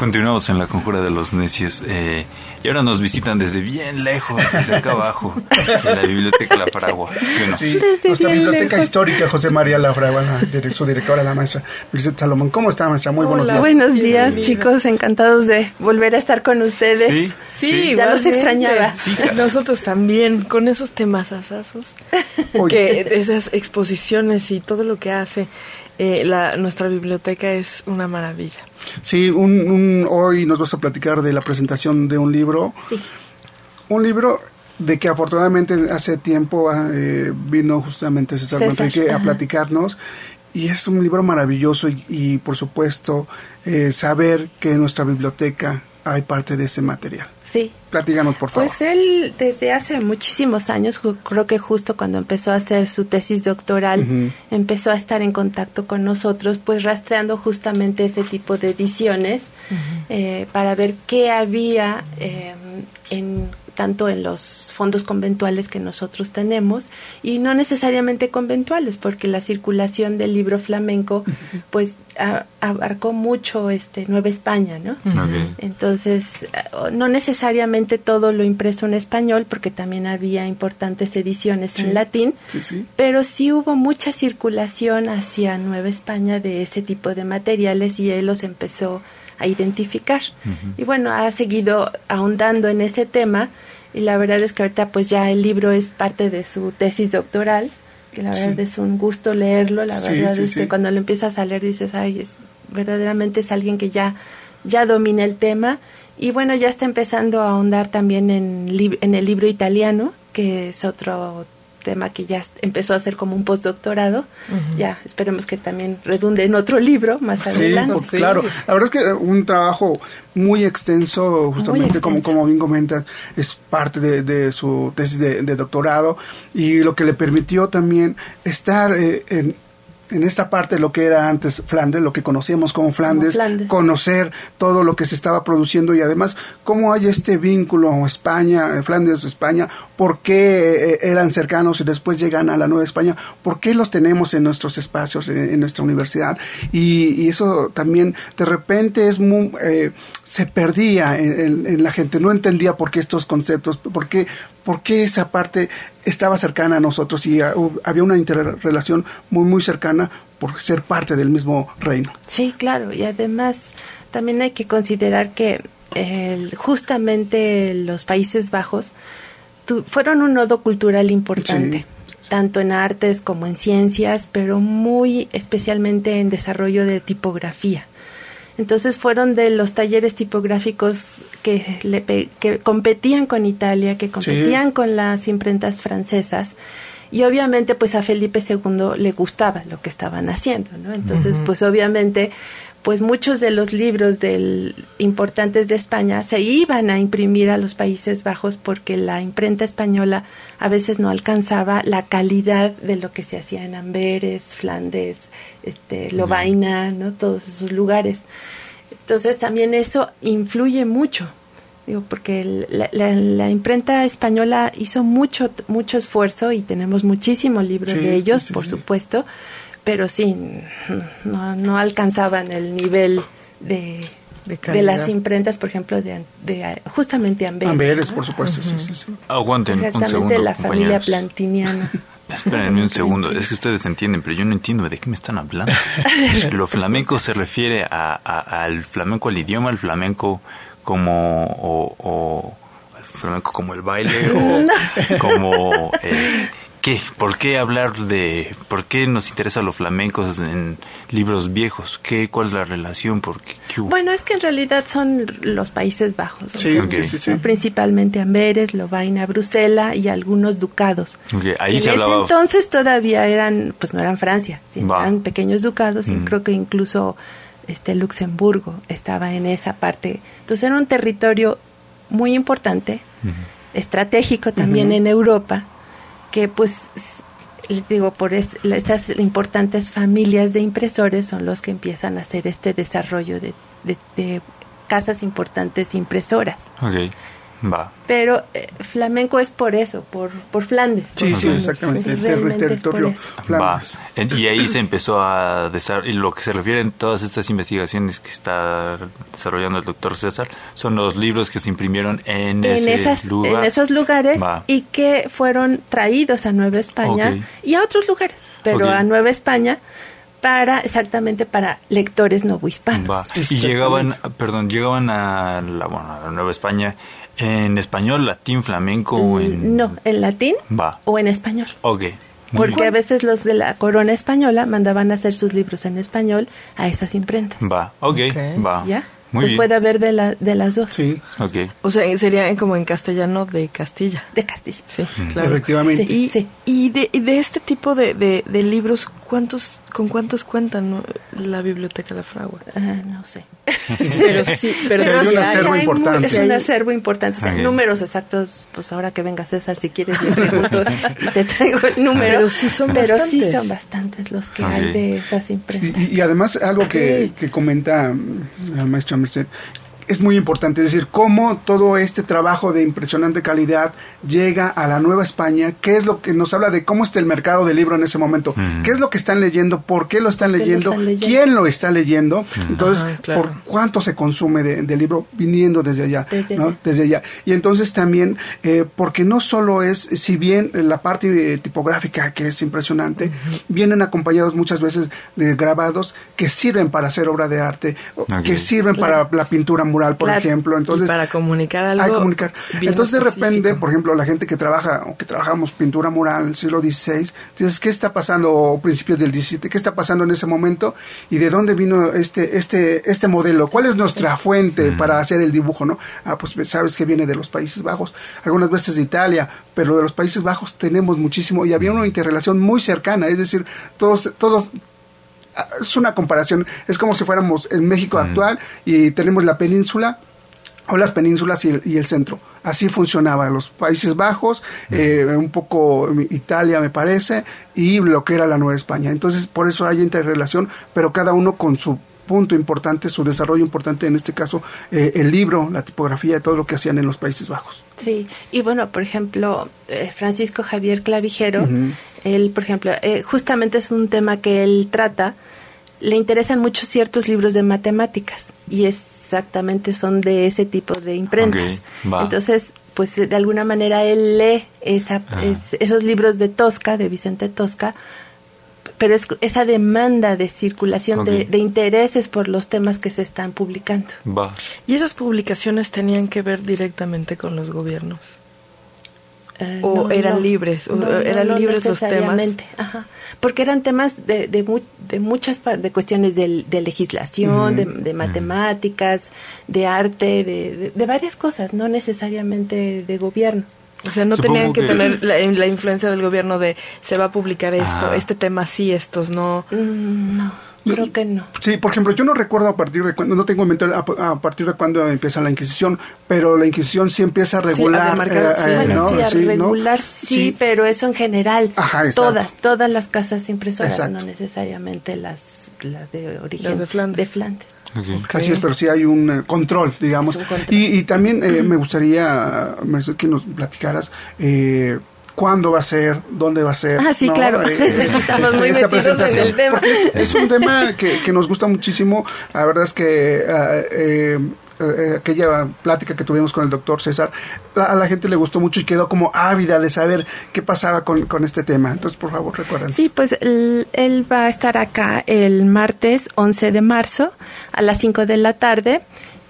Continuamos en la conjura de los necios. Eh, y ahora nos visitan desde bien lejos, desde acá abajo, de la Biblioteca La Fragua. ¿sí, nuestra Biblioteca Histórica, José María La Fragua, su directora, la maestra Salomón. ¿Cómo está, maestra? Muy buenos días. Buenos días, chicos. Encantados de volver a estar con ustedes. Sí, ya los extrañaba. Nosotros también, con esos temas asazos, que esas exposiciones y todo lo que hace eh, la, nuestra biblioteca es una maravilla. Sí, un, hoy nos vas a platicar de la presentación de un libro. Sí. Un libro de que afortunadamente hace tiempo ah, eh, vino justamente César, César. a platicarnos. Y es un libro maravilloso y, por supuesto eh, saber que en nuestra biblioteca hay parte de ese material. Sí. Platíganos, por favor. Pues él, desde hace muchísimos años, creo que justo cuando empezó a hacer su tesis doctoral, empezó a estar en contacto con nosotros, pues rastreando justamente ese tipo de ediciones eh, para ver qué había eh, en tanto en los fondos conventuales que nosotros tenemos y no necesariamente conventuales porque la circulación del libro flamenco pues abarcó mucho este Nueva España, ¿no? Entonces no necesariamente todo lo impreso en español porque también había importantes ediciones en latín, pero sí hubo mucha circulación hacia Nueva España de ese tipo de materiales y él los empezó a identificar. Y bueno, ha seguido ahondando en ese tema y la verdad es que ahorita pues ya el libro es parte de su tesis doctoral, que la verdad es un gusto leerlo, la verdad es que cuando lo empiezas a leer dices, ay, es verdaderamente es alguien que ya ya domina el tema y bueno, ya está empezando a ahondar también en, en el libro italiano, que es otro tema que ya empezó a hacer como un postdoctorado. Ya esperemos que también redunde en otro libro más adelante. Pues, sí, claro. La verdad es que un trabajo muy extenso, justamente como como bien comentan, es parte de, su tesis de, doctorado y lo que le permitió también estar eh, en en esta parte lo que era antes Flandes, lo que conocíamos como Flandes, conocer todo lo que se estaba produciendo y además cómo hay este vínculo España, eh, Flandes, España, por qué eh, eran cercanos y después llegan a la Nueva España, por qué los tenemos en nuestros espacios, en, nuestra universidad y, eso también de repente es muy, eh, se perdía en, la gente, no entendía por qué estos conceptos, por qué, por qué esa parte estaba cercana a nosotros y había una interrelación muy, muy cercana por ser parte del mismo reino. Sí, claro, y además también hay que considerar que justamente los Países Bajos fueron un nodo cultural importante. tanto en artes como en ciencias, pero muy especialmente en desarrollo de tipografía. Entonces fueron de los talleres tipográficos que, le, que competían con Italia, que competían con las imprentas francesas. Y obviamente pues a Felipe II le gustaba lo que estaban haciendo, ¿no? Entonces pues obviamente pues muchos de los libros del, importantes de España se iban a imprimir a los Países Bajos porque la imprenta española a veces no alcanzaba la calidad de lo que se hacía en Amberes, Flandes, este, Lovaina, ¿no? todos esos lugares. Entonces también eso influye mucho, digo, porque la, imprenta española hizo mucho, mucho esfuerzo y tenemos muchísimos libros de ellos, por supuesto, pero sí, no, no alcanzaban el nivel de, de, las imprentas, por ejemplo, de, de justamente Amberes. Amberes, por supuesto, sí, sí, sí. Aguanten un segundo, la familia plantiniana. Espérenme un segundo, es que ustedes entienden, pero yo no entiendo de qué me están hablando. Lo flamenco se refiere a, al flamenco, al idioma, al flamenco como o, o flamenco como el baile o como eh, ¿Qué? ¿Por qué hablar de... ¿Por qué nos interesa los flamencos en libros viejos? ¿Qué, ¿Cuál es la relación? ¿Por Bueno, es que en realidad son los Países Bajos. Sí, sí, sí, Principalmente Amberes, Lovaina, Bruselas y algunos ducados. Ahí en ese entonces todavía eran, pues no eran Francia, eran pequeños ducados y mm. creo que incluso este Luxemburgo estaba en esa parte. Entonces era un territorio muy importante, estratégico también en Europa que pues digo, por estas importantes familias de impresores son los que empiezan a hacer este desarrollo de, casas importantes impresoras. Va. Pero eh, flamenco es por eso, por, por Flandes. Sí, sí, exactamente. el territorio Va. Y ahí se empezó a desarrollar, y lo que se refiere en todas estas investigaciones que está desarrollando el doctor César, son los libros que se imprimieron en, en, esas, en esos lugares y que fueron traídos a Nueva España y a otros lugares, pero a Nueva España para exactamente para lectores novohispanos. Y llegaban, perdón, llegaban a la, bueno, a Nueva España ¿En español, latín, flamenco o mm, en...? No, en latín va. o en español. Ok. Porque a veces los de la corona española mandaban a hacer sus libros en español a esas imprentas. Va, ok, va. ¿Ya? Pues puede haber de, la, de las dos. Sí. Okay. O sea, sería como en castellano de Castilla. De Castilla. Sí, claro. Efectivamente. y, y de, de, este tipo de, de, libros, ¿cuántos, ¿con cuántos cuentan la Biblioteca de Fragua? Ah, no sé. pero sí, pero es un acervo importante. Es un acervo importante. O sea, números exactos, pues ahora que venga César, si quieres, le pregunto te traigo el número. Pero sí son pero bastantes. sí son bastantes los que hay de esas imprentas. Y, además, algo que, que comenta mm, el maestro Merced, es muy importante, es decir, cómo todo este trabajo de impresionante calidad llega a la Nueva España, qué es lo que nos habla de cómo está el mercado del libro en ese momento, qué es lo que están leyendo, por qué lo están leyendo, quién lo está leyendo, entonces, por cuánto se consume de, libro viniendo desde allá, desde, ¿no? desde allá. Y entonces también, eh, porque no solo es, si bien la parte tipográfica que es impresionante, vienen acompañados muchas veces de grabados que sirven para hacer obra de arte, que sirven para la pintura por ejemplo. Entonces, para comunicar algo. comunicar. Entonces, de repente, por ejemplo, la gente que trabaja o que trabajamos pintura mural en el siglo XVI, dices, ¿qué está pasando? O principios del XVII, ¿qué está pasando en ese momento? ¿Y de dónde vino este, este, este modelo? ¿Cuál es nuestra fuente para hacer el dibujo? ¿no? Ah, pues sabes que viene de los Países Bajos, algunas veces de Italia, pero de los Países Bajos tenemos muchísimo y había una interrelación muy cercana, es decir, todos, todos es una comparación, es como si fuéramos en México actual y tenemos la península o las penínsulas y el, centro. Así funcionaba los Países Bajos, eh, un poco Italia me parece, y lo que era la Nueva España. Entonces, por eso hay interrelación, pero cada uno con su punto importante, su desarrollo importante, en este caso, eh, el libro, la tipografía, todo lo que hacían en los Países Bajos. Sí, y bueno, por ejemplo, eh, Francisco Javier Clavijero, él, por ejemplo, justamente es un tema que él trata, le interesan mucho ciertos libros de matemáticas y exactamente son de ese tipo de imprentas. Entonces, pues de alguna manera él lee esa, esos libros de Tosca, de Vicente Tosca, pero es esa demanda de circulación de, de, intereses por los temas que se están publicando. ¿Y esas publicaciones tenían que ver directamente con los gobiernos? Eh, o eran libres, eran libres los temas. Ajá. Porque eran temas de, de, de muchas de cuestiones de, de legislación, de, matemáticas, de arte, de, de, varias cosas, no necesariamente de gobierno. O sea, no tenían que, tener la, influencia del gobierno de se va a publicar esto, ah. este tema sí, estos no. Mm, no. Creo que no. Sí, por ejemplo, yo no recuerdo a partir de cuando, no tengo en mente a, partir de cuando empieza la Inquisición, pero la Inquisición sí empieza a regular. Sí, a, eh, sí, a regular sí, pero eso en general. Ajá, todas, todas las casas impresoras, no necesariamente las, las de origen de Flandes. Así es, pero sí hay un eh, control, digamos. Y, y, también eh, me gustaría, Mercedes, que nos platicaras eh, cuándo va a ser, dónde va a ser. Ah, sí, claro. Eh, eh, Estamos muy metidos en el tema. Es, un tema que, que, nos gusta muchísimo. La verdad es que eh, aquella plática que tuvimos con el doctor César, a la gente le gustó mucho y quedó como ávida de saber qué pasaba con, con este tema. Entonces, por favor, recuerden. Sí, pues él, él, va a estar acá el martes 11 de marzo a las 5 de la tarde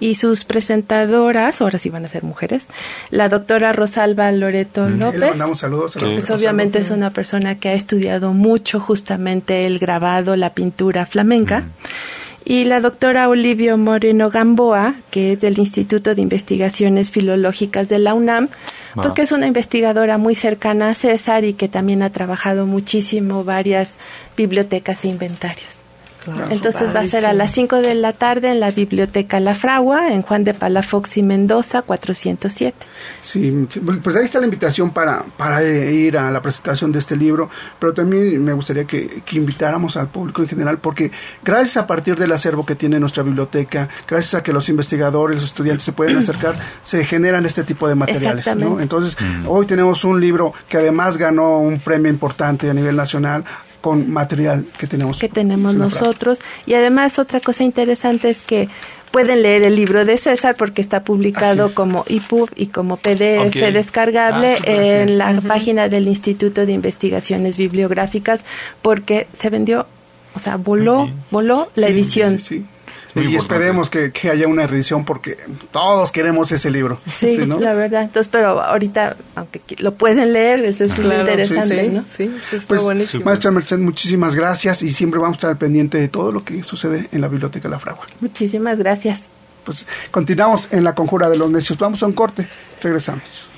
y sus presentadoras, ahora sí van a ser mujeres, la doctora Rosalba Loreto López. Le mandamos saludos. pues obviamente es una persona que ha estudiado mucho justamente el grabado, la pintura flamenca. Y la doctora Olivio Moreno Gamboa, que es del Instituto de Investigaciones Filológicas de la UNAM, porque es una investigadora muy cercana a César y que también ha trabajado muchísimo varias bibliotecas e inventarios. Entonces va a ser a las 5 de la tarde en la Biblioteca La Fragua, en Juan de Palafox y Mendoza, 407. Sí, pues ahí está la invitación para, para ir a la presentación de este libro, pero también me gustaría que, que invitáramos al público en general, porque gracias a partir del acervo que tiene nuestra biblioteca, gracias a que los investigadores, los estudiantes se pueden acercar, se generan este tipo de materiales. ¿no? Entonces, mm. hoy tenemos un libro que además ganó un premio importante a nivel nacional con material que tenemos. Que tenemos nosotros. Y además otra cosa interesante es que pueden leer el libro de César porque está publicado como EPUB y como PDF descargable ah, en la página del Instituto de Investigaciones Bibliográficas porque se vendió, o sea, voló, voló la edición y esperemos que, haya una edición porque todos queremos ese libro. Sí, la verdad. Entonces, pero ahorita, aunque lo pueden leer, eso es muy interesante, ¿no? Sí, está pues, buenísimo. Maestra Merced, muchísimas gracias y siempre vamos a estar al pendiente de todo lo que sucede en la Biblioteca La Fragua. Muchísimas gracias. Pues continuamos en la conjura de los necios. Vamos a un corte. Regresamos.